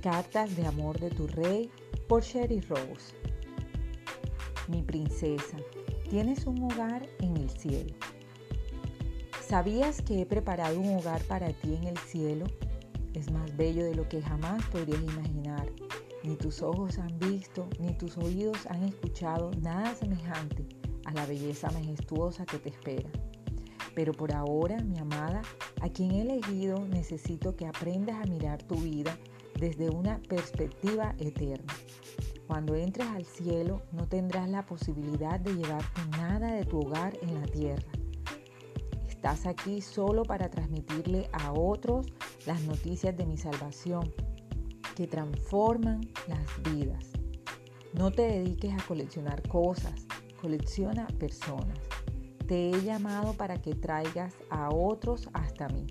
Cartas de amor de tu rey por Sherry Rose. Mi princesa, tienes un hogar en el cielo. ¿Sabías que he preparado un hogar para ti en el cielo? Es más bello de lo que jamás podrías imaginar. Ni tus ojos han visto, ni tus oídos han escuchado nada semejante a la belleza majestuosa que te espera. Pero por ahora, mi amada, a quien he elegido necesito que aprendas a mirar tu vida desde una perspectiva eterna. Cuando entres al cielo no tendrás la posibilidad de llevarte nada de tu hogar en la tierra. Estás aquí solo para transmitirle a otros las noticias de mi salvación que transforman las vidas. No te dediques a coleccionar cosas, colecciona personas. Te he llamado para que traigas a otros hasta mí.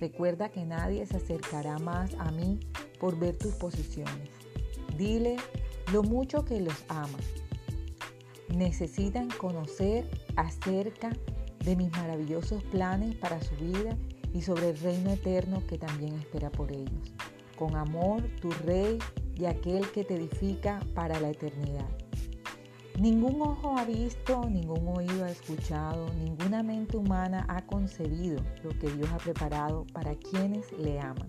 Recuerda que nadie se acercará más a mí por ver tus posiciones. Dile lo mucho que los amas. Necesitan conocer acerca de mis maravillosos planes para su vida y sobre el reino eterno que también espera por ellos. Con amor, tu rey y aquel que te edifica para la eternidad. Ningún ojo ha visto, ningún oído ha escuchado, ninguna mente humana ha concebido lo que Dios ha preparado para quienes le aman.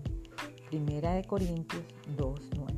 Primera de Corintios 2.9.